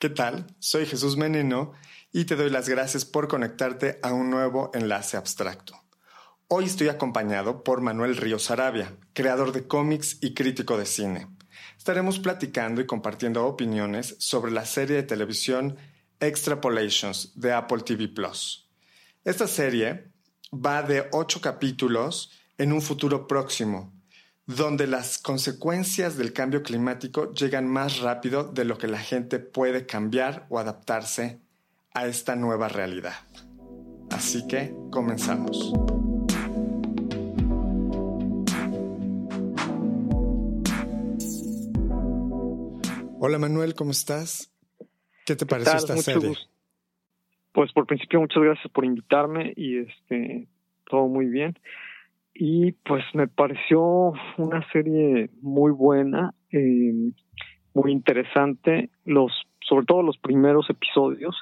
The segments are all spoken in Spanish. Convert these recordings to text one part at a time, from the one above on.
¿Qué tal? Soy Jesús Menino y te doy las gracias por conectarte a un nuevo enlace abstracto. Hoy estoy acompañado por Manuel Ríos Arabia, creador de cómics y crítico de cine. Estaremos platicando y compartiendo opiniones sobre la serie de televisión Extrapolations de Apple TV Plus. Esta serie va de ocho capítulos en un futuro próximo, donde las consecuencias del cambio climático llegan más rápido de lo que la gente puede cambiar o adaptarse a esta nueva realidad. Así que comenzamos. Hola Manuel, ¿cómo estás? ¿Qué te pareció esta serie? Pues por principio muchas gracias por invitarme y este todo muy bien y pues me pareció una serie muy buena, eh, muy interesante, los, sobre todo los primeros episodios,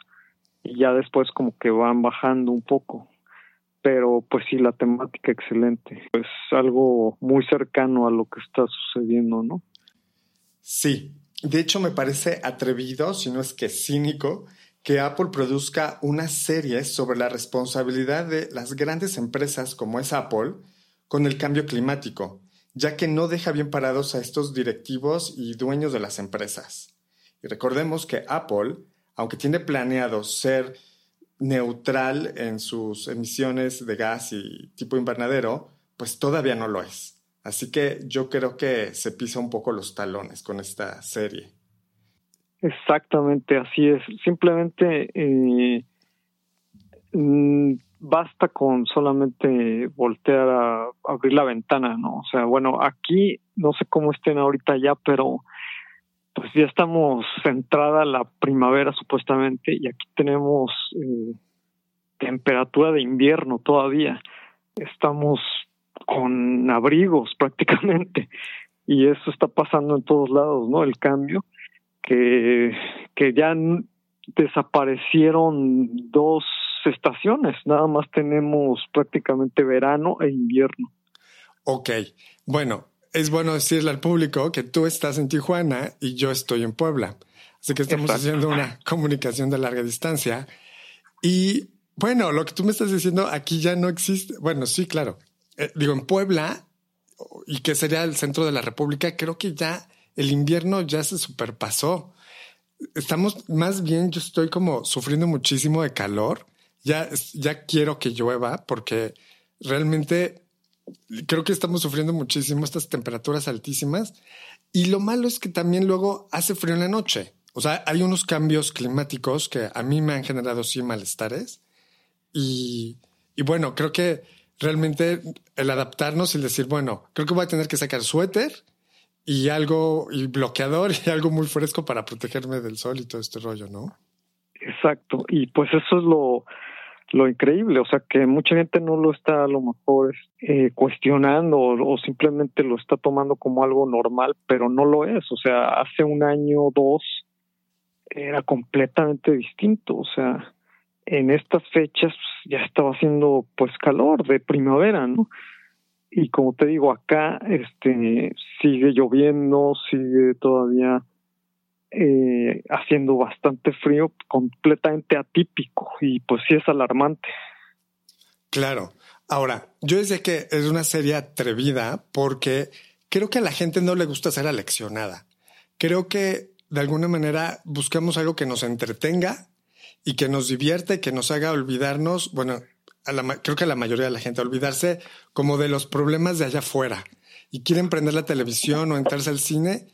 y ya después como que van bajando un poco. Pero pues sí, la temática excelente, pues algo muy cercano a lo que está sucediendo, ¿no? Sí, de hecho me parece atrevido, si no es que cínico, que Apple produzca una serie sobre la responsabilidad de las grandes empresas como es Apple, con el cambio climático, ya que no deja bien parados a estos directivos y dueños de las empresas. Y recordemos que Apple, aunque tiene planeado ser neutral en sus emisiones de gas y tipo invernadero, pues todavía no lo es. Así que yo creo que se pisa un poco los talones con esta serie. Exactamente, así es. Simplemente eh, mm, basta con solamente voltear a abrir la ventana, ¿no? O sea, bueno, aquí no sé cómo estén ahorita ya, pero pues ya estamos centrada la primavera supuestamente y aquí tenemos eh, temperatura de invierno todavía. Estamos con abrigos prácticamente y eso está pasando en todos lados, ¿no? El cambio que que ya desaparecieron dos estaciones, nada más tenemos prácticamente verano e invierno. Ok, bueno, es bueno decirle al público que tú estás en Tijuana y yo estoy en Puebla. Así que estamos haciendo una comunicación de larga distancia. Y bueno, lo que tú me estás diciendo aquí ya no existe. Bueno, sí, claro. Eh, digo, en Puebla, y que sería el centro de la República, creo que ya el invierno ya se superpasó. Estamos más bien, yo estoy como sufriendo muchísimo de calor ya, ya quiero que llueva porque realmente creo que estamos sufriendo muchísimo estas temperaturas altísimas y lo malo es que también luego hace frío en la noche. O sea, hay unos cambios climáticos que a mí me han generado sí malestares y, y bueno, creo que realmente el adaptarnos y decir, bueno, creo que voy a tener que sacar suéter y algo y bloqueador y algo muy fresco para protegerme del sol y todo este rollo, ¿no? Exacto. Y pues eso es lo, lo increíble, o sea que mucha gente no lo está a lo mejor eh, cuestionando o, simplemente lo está tomando como algo normal, pero no lo es, o sea, hace un año o dos era completamente distinto, o sea, en estas fechas ya estaba haciendo pues calor de primavera, ¿no? Y como te digo, acá este sigue lloviendo, sigue todavía eh, haciendo bastante frío, completamente atípico y pues sí es alarmante. Claro. Ahora, yo decía que es una serie atrevida porque creo que a la gente no le gusta ser aleccionada. Creo que de alguna manera buscamos algo que nos entretenga y que nos divierte, que nos haga olvidarnos, bueno, creo que a la mayoría de la gente olvidarse como de los problemas de allá afuera y quieren prender la televisión o entrarse al cine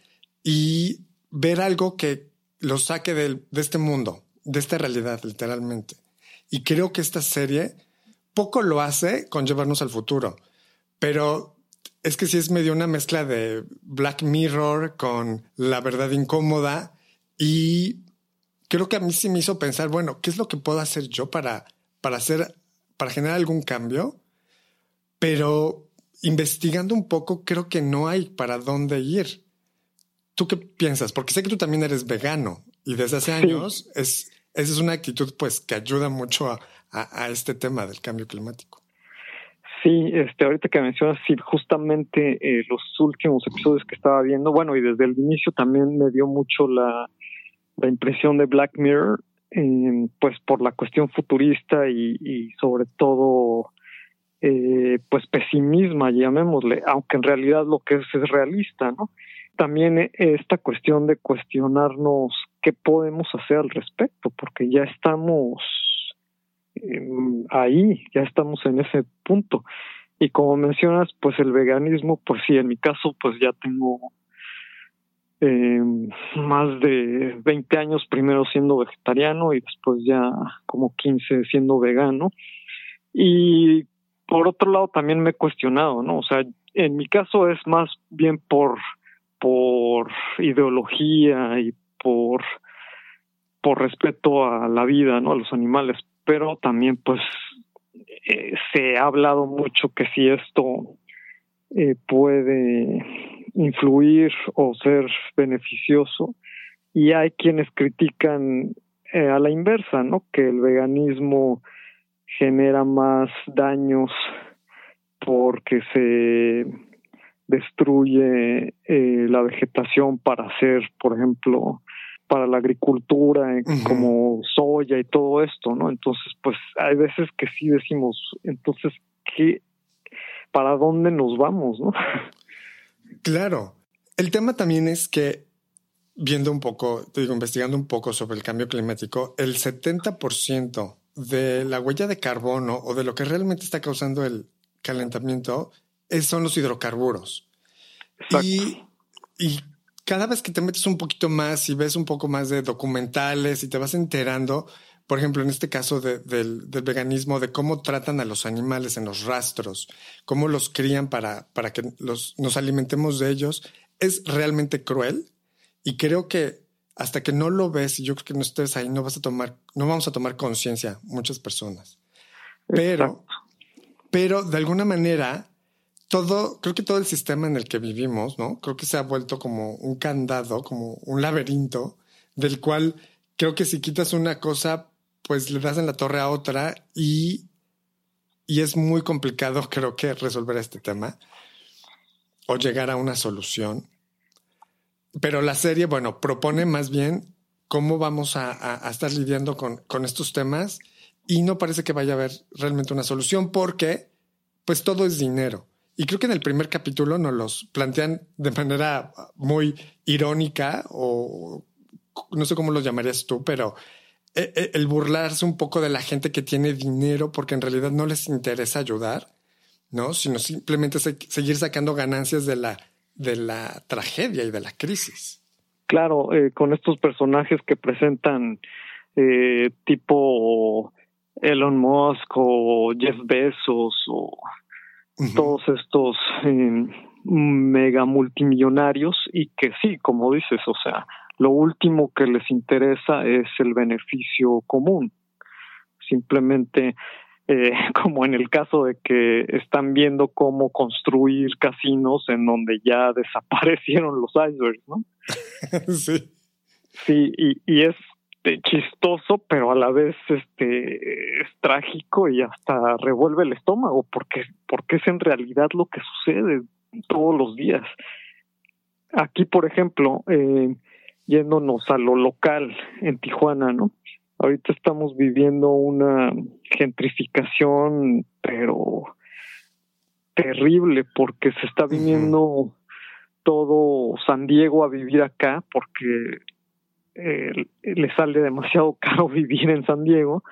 y ver algo que lo saque de, este mundo, de esta realidad, literalmente. Y creo que esta serie poco lo hace con llevarnos al futuro, pero es que sí es medio una mezcla de Black Mirror con la verdad incómoda y creo que a mí sí me hizo pensar, bueno, ¿qué es lo que puedo hacer yo para, para hacer, para generar algún cambio? Pero investigando un poco, creo que no hay para dónde ir. ¿Tú qué piensas? Porque sé que tú también eres vegano y desde hace años es, esa es una actitud pues que ayuda mucho a, a, este tema del cambio climático. Sí, este, ahorita que mencionas, sí, justamente eh, los últimos episodios que estaba viendo, bueno, y desde el inicio también me dio mucho la, la impresión de Black Mirror, eh, pues por la cuestión futurista y, y sobre todo eh, pues pesimismo, llamémosle, aunque en realidad lo que es es realista, ¿no? También eh, esta cuestión de cuestionarnos qué podemos hacer al respecto, porque ya estamos em, ahí, ya estamos en ese punto. Y como mencionas, pues el veganismo, pues sí, en mi caso, pues ya tengo eh, más de 20 años primero siendo vegetariano y después ya como 15 siendo vegano. Y por otro lado también me he cuestionado, ¿no? O sea, en mi caso es más bien por por ideología y por por respeto a la vida, ¿no? A los animales, pero también pues eh, se ha hablado mucho que si esto eh, puede influir o ser beneficioso y hay quienes critican eh, a la inversa, ¿no? Que el veganismo genera más daños porque se destruye eh, la vegetación para hacer, por ejemplo, para la agricultura, eh, como soya y todo esto, ¿no? Entonces, pues hay veces que sí decimos, entonces, ¿qué, ¿para dónde nos vamos, no? Claro. El tema también es que, viendo un poco, te digo, investigando un poco sobre el cambio climático, el 70% de la huella de carbono o de lo que realmente está causando el calentamiento son los hidrocarburos. Y, y, cada vez que te metes un poquito más y ves un poco más de documentales y te vas enterando, por ejemplo, en este caso del, veganismo, de cómo tratan a los animales en los rastros, cómo los crían para, para que los, nos alimentemos de ellos, es realmente cruel. Y creo que hasta que no lo ves y yo creo que no estés ahí, no vas a tomar, no vamos a tomar conciencia muchas personas. Pero, pero de alguna manera, todo, creo que todo el sistema en el que vivimos, ¿no? Creo que se ha vuelto como un candado, como un laberinto, del cual creo que si quitas una cosa, pues le das en la torre a otra y, y es muy complicado, creo que, resolver este tema o llegar a una solución. Pero la serie, bueno, propone más bien cómo vamos a, estar lidiando con, con, estos temas y no parece que vaya a haber realmente una solución porque pues todo es dinero. Y creo que en el primer capítulo nos los plantean de manera muy irónica o no sé cómo lo llamarías tú, pero e, e, el burlarse un poco de la gente que tiene dinero porque en realidad no les interesa ayudar, ¿no? Sino simplemente seguir sacando ganancias de la de la tragedia y de la crisis. Claro, eh, con estos personajes que presentan eh, tipo Elon Musk o Jeff Bezos o todos estos eh, mega multimillonarios y que sí, como dices, o sea, lo último que les interesa es el beneficio común. Simplemente eh, como en el caso de que están viendo cómo construir casinos en donde ya desaparecieron los icebergs, ¿no? sí. Sí, y, y es chistoso, pero a la vez este es trágico y hasta revuelve el estómago, porque, porque es en realidad lo que sucede todos los días. Aquí, por ejemplo, eh, yéndonos a lo local en Tijuana, ¿no? Ahorita estamos viviendo una gentrificación, pero terrible, porque se está viniendo todo San Diego a vivir acá, porque eh, le sale demasiado caro vivir en San Diego.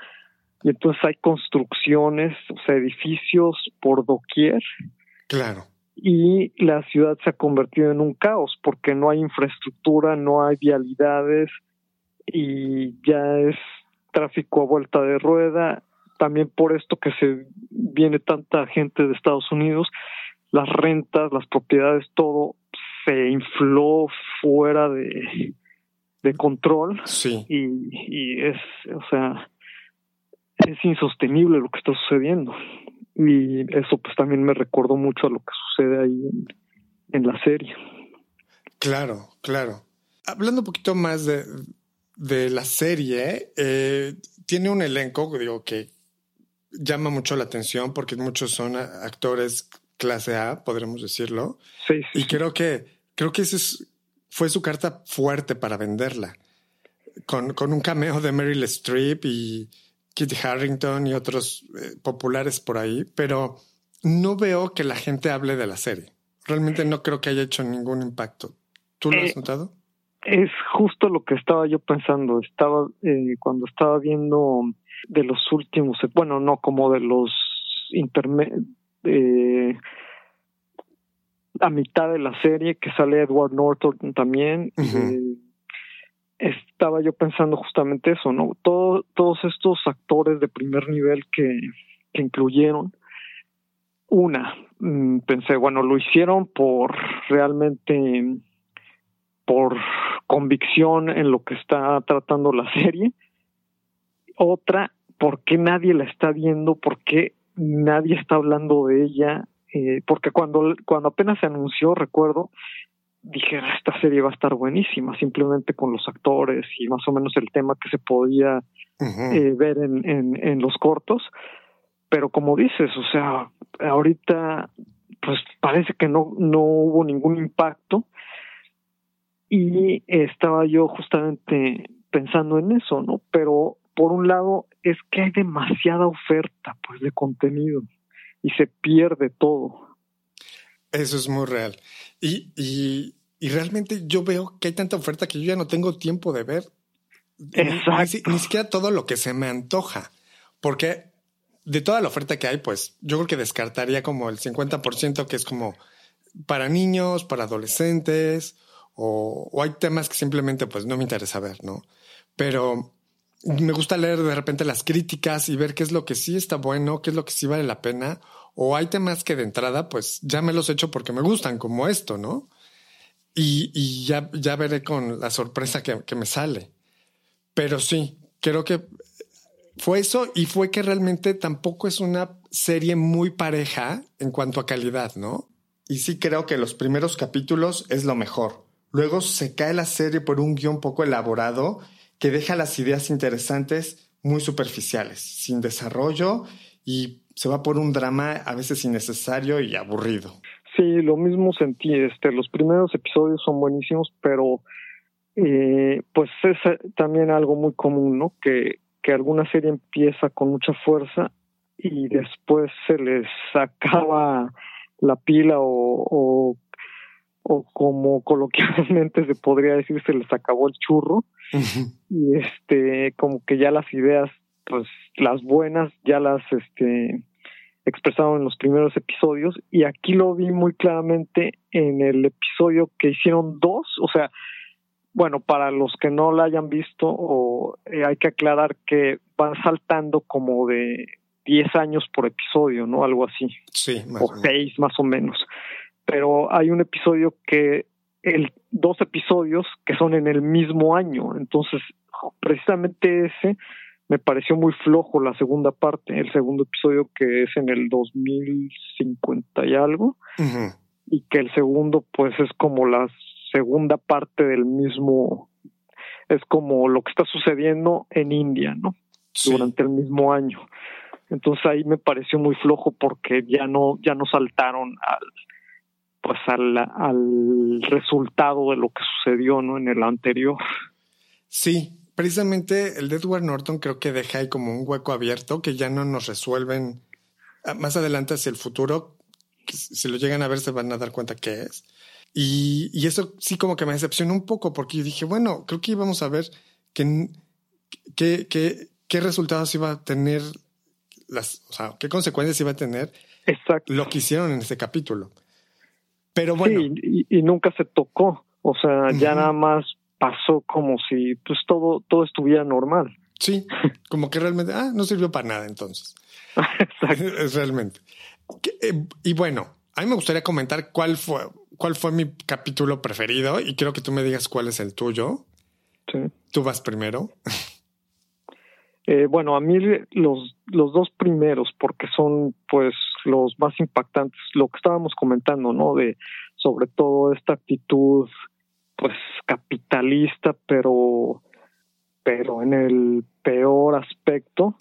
Y entonces hay construcciones, o sea, edificios por doquier. Claro. Y la ciudad se ha convertido en un caos porque no hay infraestructura, no hay vialidades y ya es tráfico a vuelta de rueda, también por esto que se viene tanta gente de Estados Unidos, las rentas, las propiedades, todo se infló fuera de, de control sí. y, y es, o sea, es insostenible lo que está sucediendo. Y eso pues también me recordó mucho a lo que sucede ahí en, en la serie. Claro, claro. Hablando un poquito más de, de la serie eh, tiene un elenco, digo, que llama mucho la atención porque muchos son actores clase A, podremos decirlo. Sí, y creo que, creo que ese fue su carta fuerte para venderla. con, con un cameo de Meryl Streep y Kit Harrington y otros eh, populares por ahí, pero no veo que la gente hable de la serie. Realmente no creo que haya hecho ningún impacto. ¿Tú lo has eh, notado? Es justo lo que estaba yo pensando. Estaba eh, cuando estaba viendo de los últimos, bueno, no como de los intermedios, eh, a mitad de la serie que sale Edward Norton también. eh, estaba yo pensando justamente eso, ¿no? Todo, todos estos actores de primer nivel que, que incluyeron, una, mm, pensé, bueno, lo hicieron por realmente, por convicción en lo que está tratando la serie. Otra, ¿por qué nadie la está viendo? ¿Por qué nadie está hablando de ella? Eh, porque cuando, cuando apenas se anunció, recuerdo, dije, ah, esta serie va a estar buenísima, simplemente con los actores y más o menos el tema que se podía eh, ver en, en, en, los cortos. Pero como dices, o sea, ahorita pues parece que no, no hubo ningún impacto y estaba yo justamente pensando en eso, ¿no? Pero por un lado es que hay demasiada oferta pues de contenido y se pierde todo. Eso es muy real. Y, y, y, realmente yo veo que hay tanta oferta que yo ya no tengo tiempo de ver. Exacto. Ni, ni, siquiera todo lo que se me antoja. Porque de toda la oferta que hay, pues yo creo que descartaría como el 50% que es como para niños, para adolescentes, o, o hay temas que simplemente pues no me interesa ver, ¿no? Pero me gusta leer de repente las críticas y ver qué es lo que sí está bueno, qué es lo que sí vale la pena, o hay temas que de entrada, pues ya me los he hecho porque me gustan, como esto, ¿no? Y, y ya, ya veré con la sorpresa que, que me sale. Pero sí, creo que fue eso y fue que realmente tampoco es una serie muy pareja en cuanto a calidad, ¿no? Y sí creo que los primeros capítulos es lo mejor. Luego se cae la serie por un guion poco elaborado que deja las ideas interesantes muy superficiales, sin desarrollo y se va por un drama a veces innecesario y aburrido. Sí, lo mismo sentí. Este, los primeros episodios son buenísimos, pero eh, pues es también algo muy común, ¿no? Que, que alguna serie empieza con mucha fuerza y después se les acaba la pila o, o como coloquialmente se podría decir, se les acabó el churro y este, como que ya las ideas, pues las buenas ya las, este, expresado en los primeros episodios y aquí lo vi muy claramente en el episodio que hicieron dos, o sea, bueno, para los que no la hayan visto, o, eh, hay que aclarar que van saltando como de 10 años por episodio, ¿no? Algo así. Sí, más o 6 más o menos. Pero hay un episodio que, el dos episodios que son en el mismo año, entonces precisamente ese me pareció muy flojo la segunda parte, el segundo episodio que es en el 2050 y algo, uh -huh. y que el segundo pues es como la segunda parte del mismo, es como lo que está sucediendo en India, ¿no? Sí. Durante el mismo año. Entonces ahí me pareció muy flojo porque ya no, ya no saltaron al, pues al, al resultado de lo que sucedió, ¿no? En el anterior. Sí, precisamente el de Edward Norton creo que deja ahí como un hueco abierto que ya no nos resuelven ah, más adelante hacia el futuro. Si lo llegan a ver se van a dar cuenta qué es. Y, y eso sí como que me decepcionó un poco porque yo dije, bueno, creo que íbamos a ver qué, qué, qué, qué resultados iba a tener, las, o sea, qué consecuencias iba a tener Exacto. lo que hicieron en este capítulo. Pero bueno. Sí, y, y nunca se tocó. O sea, uh -huh. ya nada más pasó como si pues todo, todo estuviera normal. Sí, como que realmente, ah, no sirvió para nada entonces. Exacto. Realmente. Y bueno, a mí me gustaría comentar cuál fue, cuál fue mi capítulo preferido y quiero que tú me digas cuál es el tuyo. Sí. Tú vas primero. Eh, bueno, a mí los, los dos primeros, porque son pues los más impactantes, lo que estábamos comentando, ¿no? De sobre todo esta actitud pues capitalista, pero pero en el peor aspecto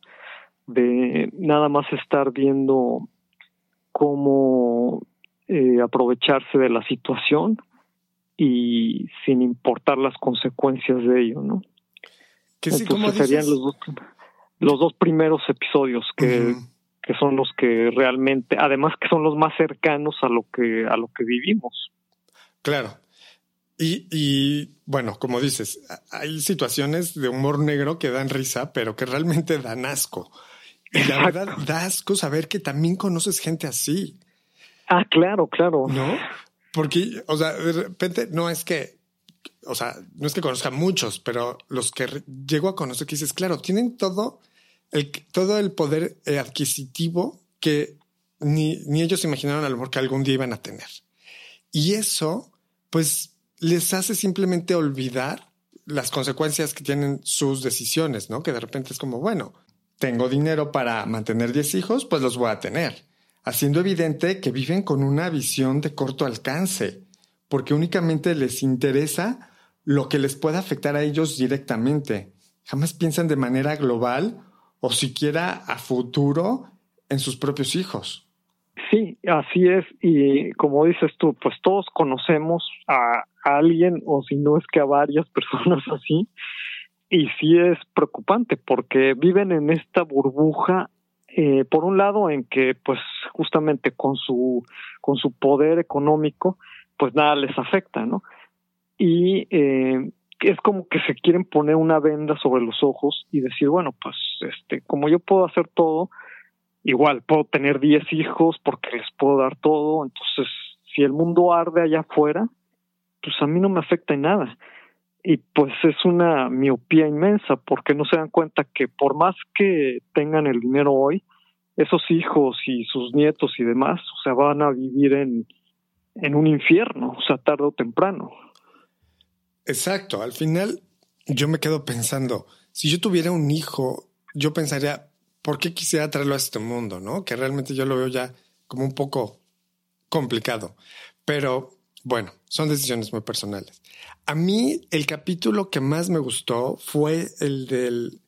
de nada más estar viendo cómo eh, aprovecharse de la situación y sin importar las consecuencias de ello, ¿no? Que sí, como serían los dos, los dos primeros episodios que, que son los que realmente, además que son los más cercanos a lo que, a lo que vivimos. Claro. Y, y bueno, como dices, hay situaciones de humor negro que dan risa, pero que realmente dan asco. Y la verdad, da asco saber que también conoces gente así. Ah, claro, claro. ¿No? Porque, o sea, de repente no es que, o sea, no es que conozca muchos, pero los que llego a conocer que dices, claro, tienen todo todo el poder eh, adquisitivo que ni, ni ellos imaginaron a lo mejor que algún día iban a tener. Y eso, pues, les hace simplemente olvidar las consecuencias que tienen sus decisiones, ¿no? Que de repente es como, bueno, tengo dinero para mantener 10 hijos, pues los voy a tener, haciendo evidente que viven con una visión de corto alcance, porque únicamente les interesa lo que les pueda afectar a ellos directamente. Jamás piensan de manera global o siquiera a futuro en sus propios hijos. Sí, así es. Y como dices tú, pues todos conocemos a, alguien o si no es que a varias personas así. Y sí es preocupante porque viven en esta burbuja, eh, por un lado en que pues justamente con su, con su poder económico, pues nada les afecta, ¿no? Y eh, es como que se quieren poner una venda sobre los ojos y decir, bueno, pues este, como yo puedo hacer todo, igual puedo tener 10 hijos porque les puedo dar todo, entonces si el mundo arde allá afuera, pues a mí no me afecta en nada. Y pues es una miopía inmensa porque no se dan cuenta que por más que tengan el dinero hoy, esos hijos y sus nietos y demás, o sea, van a vivir en, en un infierno, o sea, tarde o temprano. Exacto, al final yo me quedo pensando, si yo tuviera un hijo, yo pensaría, ¿por qué quisiera traerlo a este mundo? ¿No? Que realmente yo lo veo ya como un poco complicado. Pero bueno, son decisiones muy personales. A mí el capítulo que más me gustó fue el del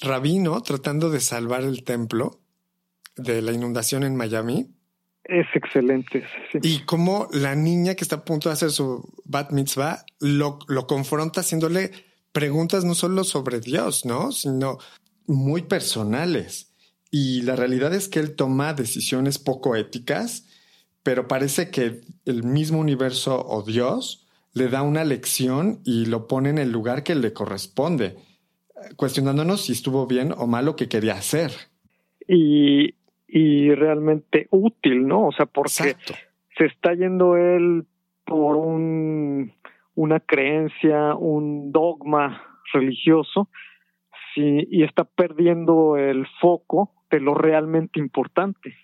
rabino tratando de salvar el templo de la inundación en Miami. Es excelente. Y como la niña que está a punto de hacer su bat mitzvah lo, lo confronta haciéndole preguntas no solo sobre Dios, ¿no? Sino muy personales. Y la realidad es que él toma decisiones poco éticas, pero parece que el mismo universo o Dios le da una lección y lo pone en el lugar que le corresponde, cuestionándonos si estuvo bien o mal lo que quería hacer. Y, y realmente útil, ¿no? O sea, porque se está yendo él por un, una creencia, un dogma religioso, y está perdiendo el foco de lo realmente importante.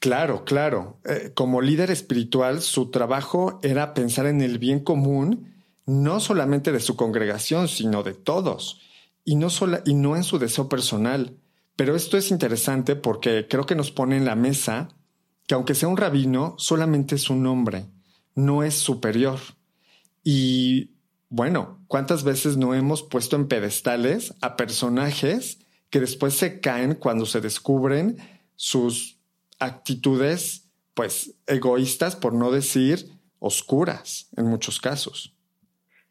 Claro, claro. Eh, como líder espiritual, su trabajo era pensar en el bien común, no solamente de su congregación, sino de todos, y no, sola, y no en su deseo personal. Pero esto es interesante porque creo que nos pone en la mesa que aunque sea un rabino, solamente es un hombre, no es superior. Y bueno, ¿cuántas veces no hemos puesto en pedestales a personajes que después se caen cuando se descubren sus actitudes, pues, egoístas, por no decir oscuras en muchos casos?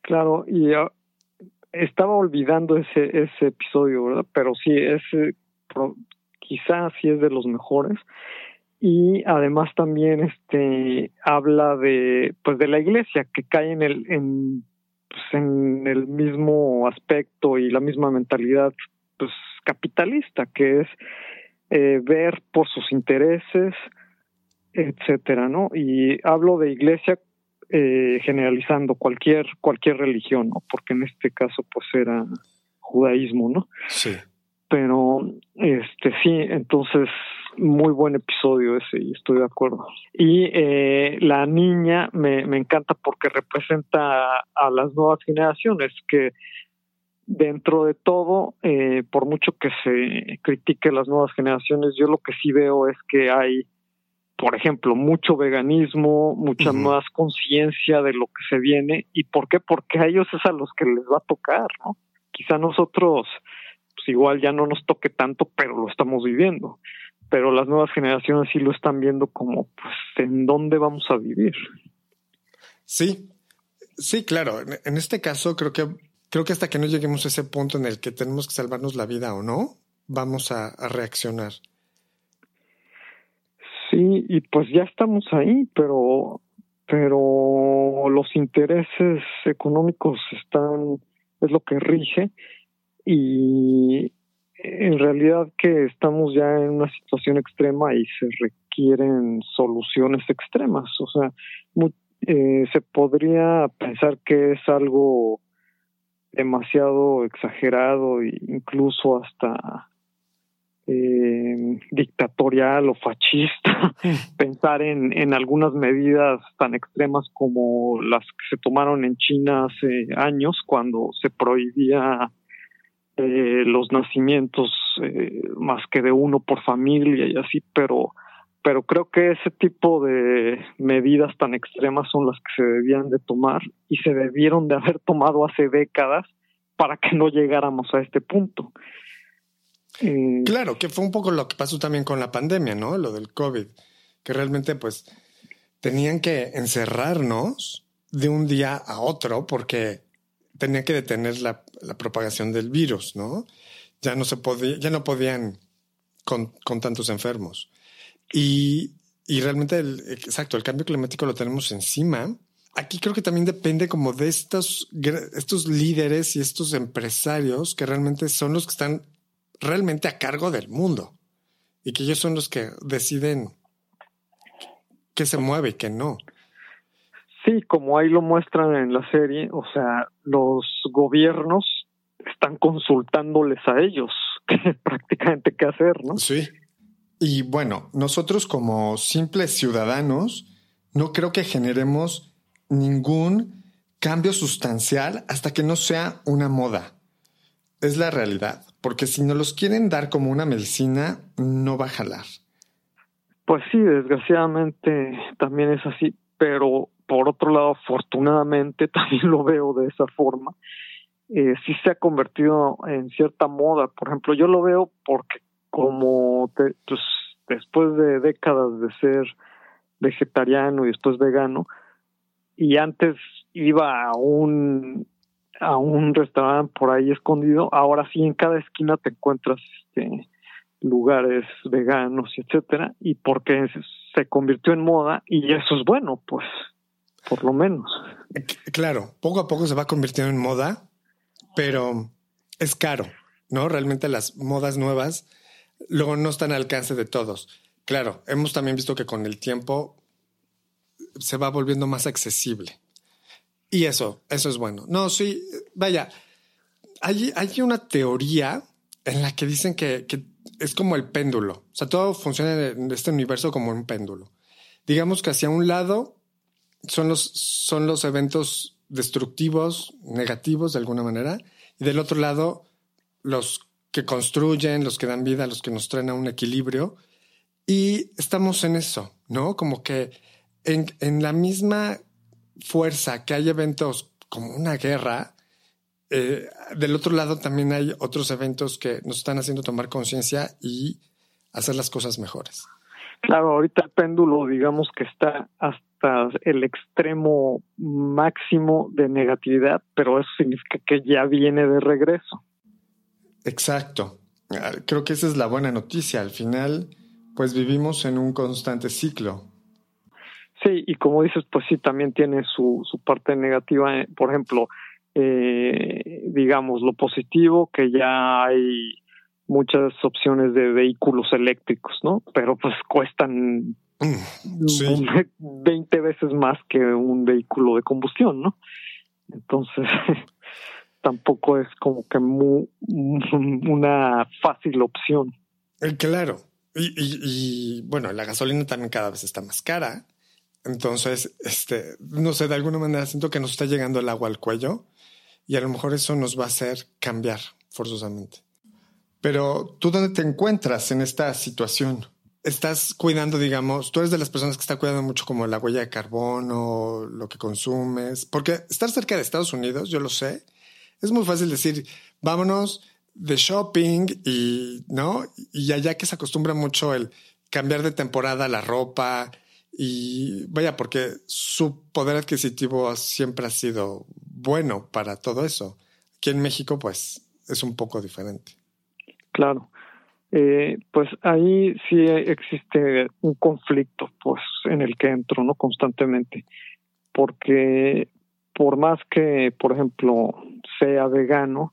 Claro, y ah, estaba olvidando ese, ese episodio, ¿verdad? Pero sí, ese quizás sí es de los mejores. Y además también este habla de pues de la iglesia que cae en el en pues, en el mismo aspecto y la misma mentalidad pues capitalista que es eh, ver por sus intereses etcétera no y hablo de iglesia eh, generalizando cualquier cualquier religión no porque en este caso pues era judaísmo no sí pero este sí entonces muy buen episodio ese y estoy de acuerdo. Y eh, la niña me, me encanta porque representa a, las nuevas generaciones que dentro de todo, eh, por mucho que se critique las nuevas generaciones, yo lo que sí veo es que hay, por ejemplo, mucho veganismo, mucha más conciencia de lo que se viene. ¿Y por qué? Porque a ellos es a los que les va a tocar, ¿no? Quizá nosotros, igual ya no nos toque tanto, pero lo estamos viviendo pero las nuevas generaciones sí lo están viendo como, pues, ¿en dónde vamos a vivir? Sí, sí, claro. En este caso creo que creo que hasta que no lleguemos a ese punto en el que tenemos que salvarnos la vida o no, vamos a, reaccionar. Sí, y pues ya estamos ahí, pero, pero los intereses económicos están, es lo que rige, y en realidad que estamos ya en una situación extrema y se requieren soluciones extremas. O sea, eh, se podría pensar que es algo demasiado exagerado e incluso hasta eh, dictatorial o fascista pensar en, en algunas medidas tan extremas como las que se tomaron en China hace años cuando se prohibía eh, los nacimientos eh, más que de uno por familia y así, pero pero creo que ese tipo de medidas tan extremas son las que se debían de tomar y se debieron de haber tomado hace décadas para que no llegáramos a este punto. Eh, claro, que fue un poco lo que pasó también con la pandemia, ¿no? Lo del COVID, que realmente pues tenían que encerrarnos de un día a otro porque tenían que detener la, propagación del virus, ¿no? Ya no se podía, ya no podían con, con tantos enfermos. Y, y realmente, el, exacto, el cambio climático lo tenemos encima. Aquí creo que también depende como de estos, estos líderes y estos empresarios que realmente son los que están realmente a cargo del mundo y que ellos son los que deciden qué se mueve y qué no. Sí, como ahí lo muestran en la serie, o sea, los gobiernos están consultándoles a ellos prácticamente qué hacer, ¿no? Sí. Y bueno, nosotros como simples ciudadanos, no creo que generemos ningún cambio sustancial hasta que no sea una moda. Es la realidad, porque si no los quieren dar como una medicina, no va a jalar. Pues sí, desgraciadamente también es así, pero por otro lado, afortunadamente también lo veo de esa forma. Eh, sí se ha convertido en cierta moda. Por ejemplo, yo lo veo porque como te, pues, después de décadas de ser vegetariano y después vegano, y antes iba a un a un restaurante por ahí escondido, ahora sí en cada esquina te encuentras este lugares veganos, etcétera, y porque se convirtió en moda y eso es bueno, pues, por lo menos. Claro, poco a poco se va convirtiendo en moda, pero es caro, ¿no? Realmente las modas nuevas luego no están al alcance de todos. Claro, hemos también visto que con el tiempo se va volviendo más accesible. Y eso, eso es bueno. No, sí, vaya, hay, hay una teoría en la que dicen que, que, es como el péndulo. O sea, todo funciona en este universo como un péndulo. Digamos que hacia un lado son los, son los eventos destructivos, negativos de alguna manera, y del otro lado los que construyen, los que dan vida, los que nos traen a un equilibrio. Y estamos en eso, ¿no? Como que en, en la misma fuerza que hay eventos como una guerra, eh, del otro lado también hay otros eventos que nos están haciendo tomar conciencia y hacer las cosas mejores. Claro, ahorita el péndulo, digamos que está hasta el extremo máximo de negatividad, pero eso significa que ya viene de regreso. Exacto. Ah, creo que esa es la buena noticia. Al final, pues vivimos en un constante ciclo. Sí, y como dices, pues sí, también tiene su, su parte negativa. Eh, por ejemplo, eh, digamos, lo positivo, que ya hay muchas opciones de vehículos eléctricos, ¿no? Pero pues cuestan mm, 20 veces más que un vehículo de combustión, ¿no? Entonces, tampoco es como que una fácil opción. Eh, claro. Y, y, bueno, la gasolina también cada vez está más cara. Entonces, este, no sé, de alguna manera siento que nos está llegando el agua al cuello y a lo mejor eso nos va a hacer cambiar forzosamente. Pero tú dónde te encuentras en esta situación? Estás cuidando, digamos, tú eres de las personas que está cuidando mucho como la huella de carbono, lo que consumes, porque estar cerca de Estados Unidos, yo lo sé, es muy fácil decir, vámonos de shopping y, ¿no? Y allá que se acostumbra mucho el cambiar de temporada la ropa y vaya, porque su poder adquisitivo siempre ha sido bueno para todo eso. Aquí en México, pues, es un poco diferente. Claro. Eh, pues ahí sí existe un conflicto, pues, en el que entro, ¿no? Constantemente. Porque por más que, por ejemplo, sea vegano,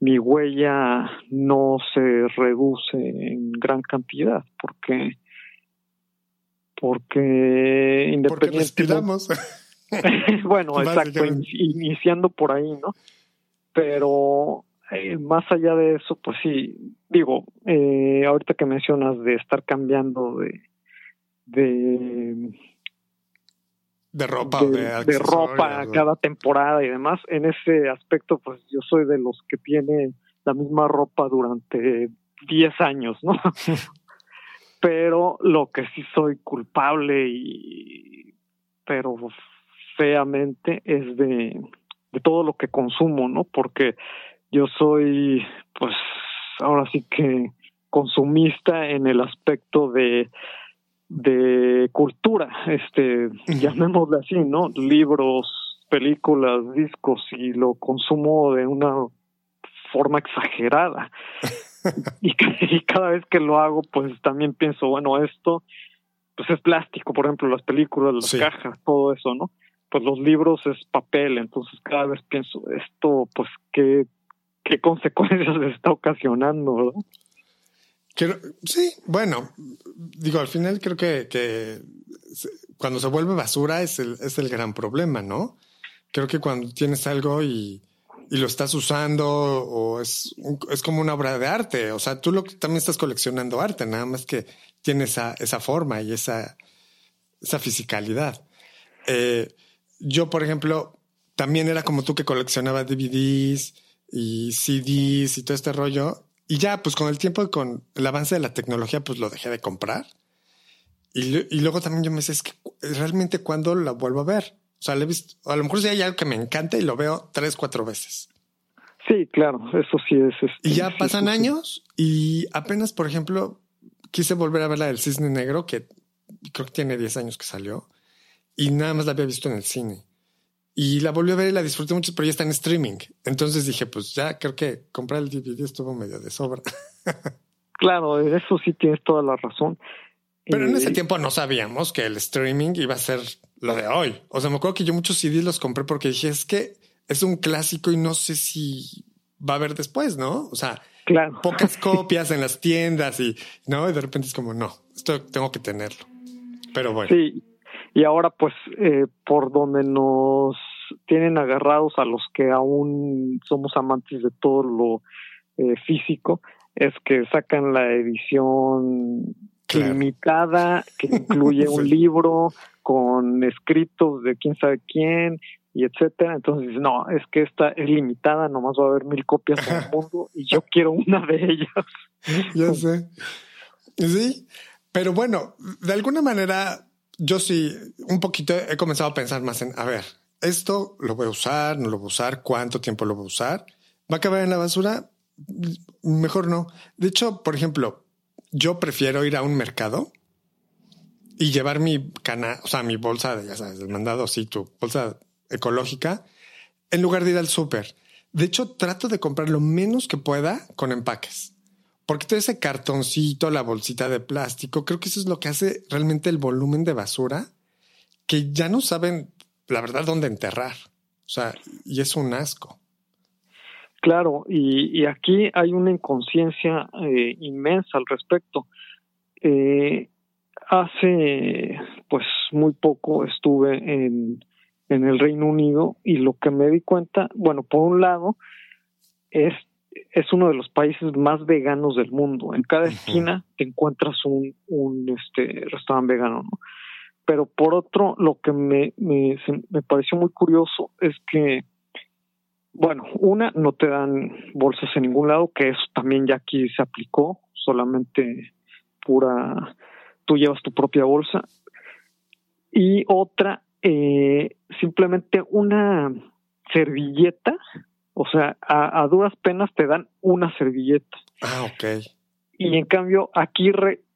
mi huella no se reduce en gran cantidad, porque porque independientemente bueno, exacto, iniciando por ahí, ¿no? Pero eh, más allá de eso, pues sí, digo, eh, ahorita que mencionas de estar cambiando de de de ropa de, de ropa cada temporada y demás en ese aspecto pues yo soy de los que tiene la misma ropa durante 10 años no pero lo que sí soy culpable y pero feamente es de, de todo lo que consumo no porque yo soy pues ahora sí que consumista en el aspecto de de cultura, este, llamémosle así, ¿no? Libros, películas, discos y lo consumo de una forma exagerada. y, cada vez que lo hago, pues también pienso, bueno, esto, pues es plástico, por ejemplo, las películas, las cajas, todo eso, ¿no? Pues los libros es papel, entonces cada vez pienso, esto, pues, ¿qué, qué consecuencias le está ocasionando, ¿verdad? sí, bueno, digo, al final creo que, que cuando se vuelve basura es el, es el gran problema, ¿no? Creo que cuando tienes algo y, y lo estás usando o es, es como una obra de arte, o sea, tú lo, también estás coleccionando arte, nada más que tiene esa, esa forma y esa, esa fisicalidad. Eh, yo, por ejemplo, también era como tú que coleccionaba DVDs y CDs y todo este rollo y ya, pues con el tiempo y con el avance de la tecnología, pues lo dejé de comprar. Y, luego también yo me decía, es que realmente cuando la vuelvo a ver. O sea, le he visto, a lo mejor si hay algo que me encanta y lo veo tres, cuatro veces. Sí, claro, eso sí es. Y ya pasan años y apenas, por ejemplo, quise volver a ver la del Cisne Negro, que creo que tiene 10 años que salió, y nada más la había visto en el cine. Y la volví a ver y la disfruté mucho, pero ya está en streaming. Entonces dije, pues ya creo que comprar el DVD estuvo medio de sobra. claro, eso sí tienes toda la razón. Pero en ese eh, tiempo no sabíamos que el streaming iba a ser lo de hoy. O sea, me acuerdo que yo muchos CDs los compré porque dije, es que es un clásico y no sé si va a haber después, ¿no? O sea, claro. pocas copias en las tiendas y, ¿no? Y de repente es como, no, esto tengo que tenerlo. Pero bueno. Sí, y ahora pues eh, por donde nos tienen agarrados a los que aún somos amantes de todo lo eh, físico es que sacan la edición limitada que incluye un libro con escritos de quién sabe quién y etcétera. Entonces, no, es que esta es limitada, nomás va a haber mil copias en el mundo y yo quiero una de ellas. ya sé. Sí, pero bueno, de alguna manera yo sí, un poquito he comenzado a pensar más en, a ver, esto lo voy a usar, no lo voy a usar, cuánto tiempo lo voy a usar, va a acabar en la basura, mejor no. De hecho, por ejemplo, yo prefiero ir a un mercado y llevar mi cana, o sea, mi bolsa de, ya sabes, mandado, sí, tu bolsa ecológica, en lugar de ir al súper. De hecho, trato de comprar lo menos que pueda con empaques. Porque todo ese cartoncito, la bolsita de plástico, creo que eso es lo que hace realmente el volumen de basura, que ya no saben la verdad dónde enterrar. O sea, y es un asco. Claro, y, aquí hay una inconsciencia eh, inmensa al respecto. Eh, hace pues muy poco estuve en, en el Reino Unido y lo que me di cuenta, bueno, por un lado, es es uno de los países más veganos del mundo. En cada esquina te encuentras un, un este, restaurante vegano, ¿no? Pero por otro, lo que me, me, me pareció muy curioso es que, bueno, una, no te dan bolsas en ningún lado, que eso también ya aquí se aplicó, solamente pura, tú llevas tu propia bolsa. Y otra, eh, simplemente una servilleta o sea, a, duras penas te dan una servilleta. Ah, ok. Y en cambio, aquí,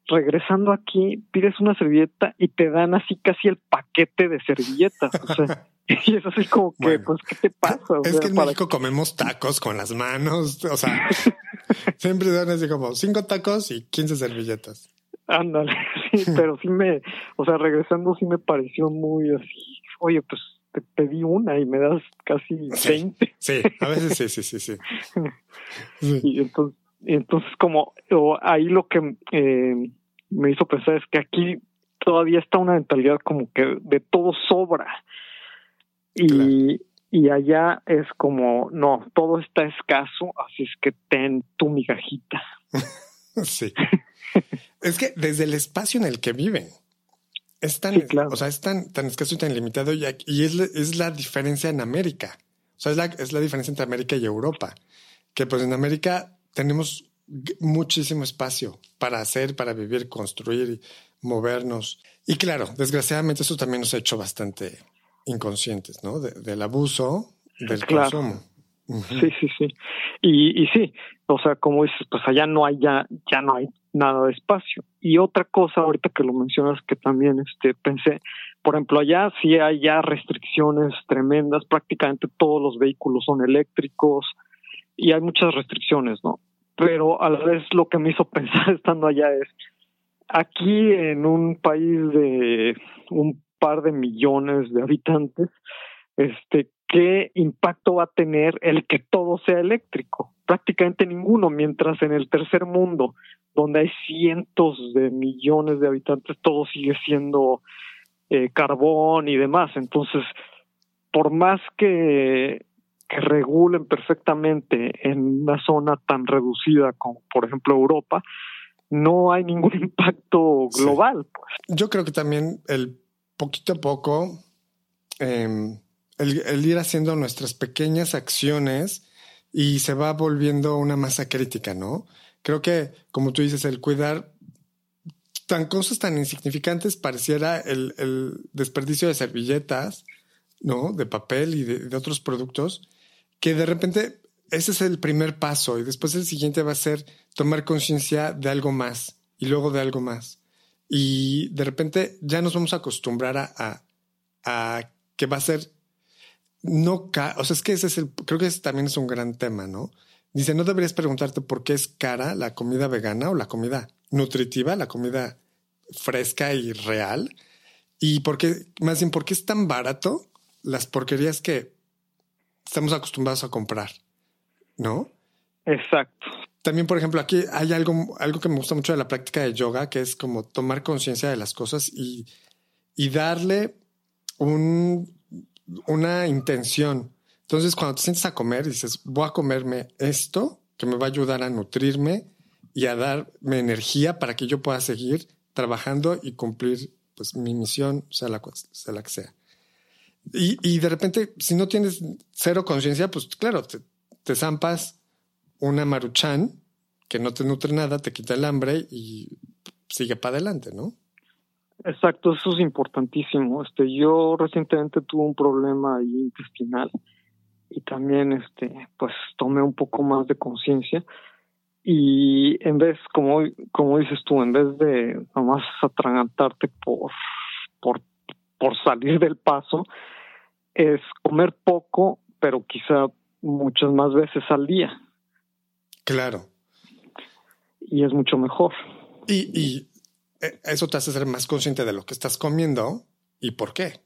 regresando aquí, pides una servilleta y te dan así casi el paquete de servilletas. O sea, Y es así como que, pues, ¿qué te pasa? es que en México comemos tacos con las manos, o sea, siempre dan así como cinco tacos y quince servilletas. Ándale, sí, pero sí me, o sea, regresando sí me pareció muy así, oye, pues te pedí una y me das casi veinte. Sí, a veces sí, sí, sí, sí. Y entonces, entonces como ahí lo que eh, me hizo pensar es que aquí todavía está una mentalidad como que de todo sobra. Y, y allá es como, no, todo está escaso, así es que ten tu migajita. sí. es que desde el espacio en el que viven, es tan, o sea, es tan, tan escaso y tan limitado y, y es, es, la diferencia en América. O sea, es la, es la diferencia entre América y Europa. Que pues en América tenemos muchísimo espacio para hacer, para vivir, construir, movernos. Y claro, desgraciadamente eso también nos ha hecho bastante inconscientes, ¿no? del abuso del consumo. Sí, sí, sí. Y, y sí, o sea, como dices, pues allá no hay ya, ya no hay nada de espacio. Y otra cosa, ahorita que lo mencionas, que también este, pensé, por ejemplo, allá sí hay ya restricciones tremendas, prácticamente todos los vehículos son eléctricos y hay muchas restricciones, ¿no? Pero a la vez lo que me hizo pensar estando allá es, aquí en un país de un par de millones de habitantes, este, ¿qué impacto va a tener el que todo sea eléctrico? Prácticamente ninguno, mientras en el tercer mundo, donde hay cientos de millones de habitantes, todo sigue siendo eh, carbón y demás. Entonces, por más que, que regulen perfectamente en una zona tan reducida como, por ejemplo, Europa, no hay ningún impacto global. Pues. Yo creo que también el poquito a poco, em, el, ir haciendo nuestras pequeñas acciones y se va volviendo una masa crítica, ¿no? Creo que, como tú dices, el cuidar tan cosas tan insignificantes pareciera el, desperdicio de servilletas, ¿no? De papel y de, otros productos, que de repente ese es el primer paso y después el siguiente va a ser tomar conciencia de algo más y luego de algo más. Y de repente ya nos vamos a acostumbrar a, a, que va a ser no o sea, es que ese es el, creo que ese también es un gran tema, ¿no? Dice, no deberías preguntarte por qué es cara la comida vegana o la comida nutritiva, la comida fresca y real. Y por qué, más bien, por qué es tan barato las porquerías que estamos acostumbrados a comprar, ¿no? Exacto. También, por ejemplo, aquí hay algo, algo que me gusta mucho de la práctica de yoga, que es como tomar conciencia de las cosas y, y darle un, una intención. Entonces, cuando te sientes a comer, dices, voy a comerme esto que me va a ayudar a nutrirme y a darme energía para que yo pueda seguir trabajando y cumplir pues, mi misión, sea la, sea la que sea. Y, y, de repente, si no tienes cero conciencia, pues claro, te, te zampas una maruchan que no te nutre nada, te quita el hambre y sigue para adelante, ¿no? Exacto, eso es importantísimo. Este, yo recientemente tuve un problema intestinal y también, este, pues tomé un poco más de conciencia y en vez, como como dices tú, en vez de nomás atragantarte por por por salir del paso, es comer poco, pero quizá muchas más veces al día. Claro. Y es mucho mejor. Y, y eh, eso te hace ser más consciente de lo que estás comiendo y por qué.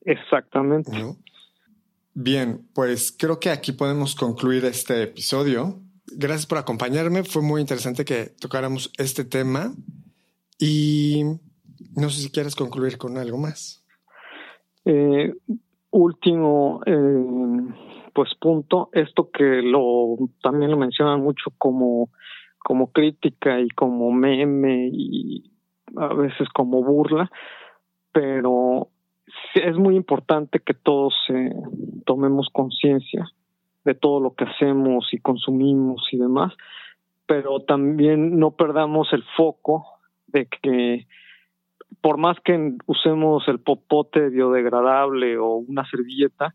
Exactamente. Bien, pues creo que aquí podemos concluir este episodio. Gracias por acompañarme. Fue muy interesante que tocáramos este tema. Y no sé si quieres concluir con algo más. Eh, último, eh, pues punto, esto que lo también lo mencionan mucho como, como crítica y como meme y a veces como burla, pero es muy importante que todos eh, tomemos conciencia de todo lo que hacemos y consumimos y demás, pero también no perdamos el foco de que por más que usemos el popote biodegradable o una servilleta,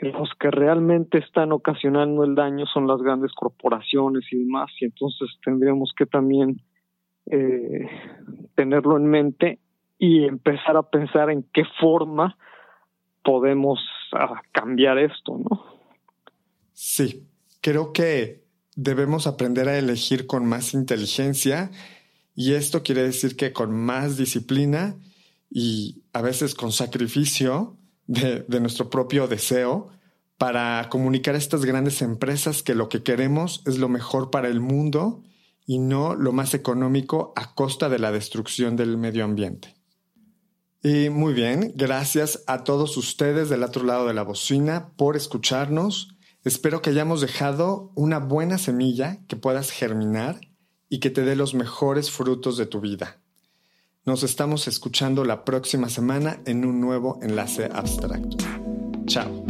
los que realmente están ocasionando el daño son las grandes corporaciones y demás, y entonces tendríamos que también eh, tenerlo en mente y empezar a pensar en qué forma podemos ah, cambiar esto, ¿no? Sí, creo que debemos aprender a elegir con más inteligencia y esto quiere decir que con más disciplina y a veces con sacrificio de, nuestro propio deseo para comunicar a estas grandes empresas que lo que queremos es lo mejor para el mundo y no lo más económico a costa de la destrucción del medio ambiente. Y muy bien, gracias a todos ustedes del otro lado de la bocina por escucharnos. Espero que hayamos dejado una buena semilla que puedas germinar y que te dé los mejores frutos de tu vida. Nos estamos escuchando la próxima semana en un nuevo enlace abstracto. Chao.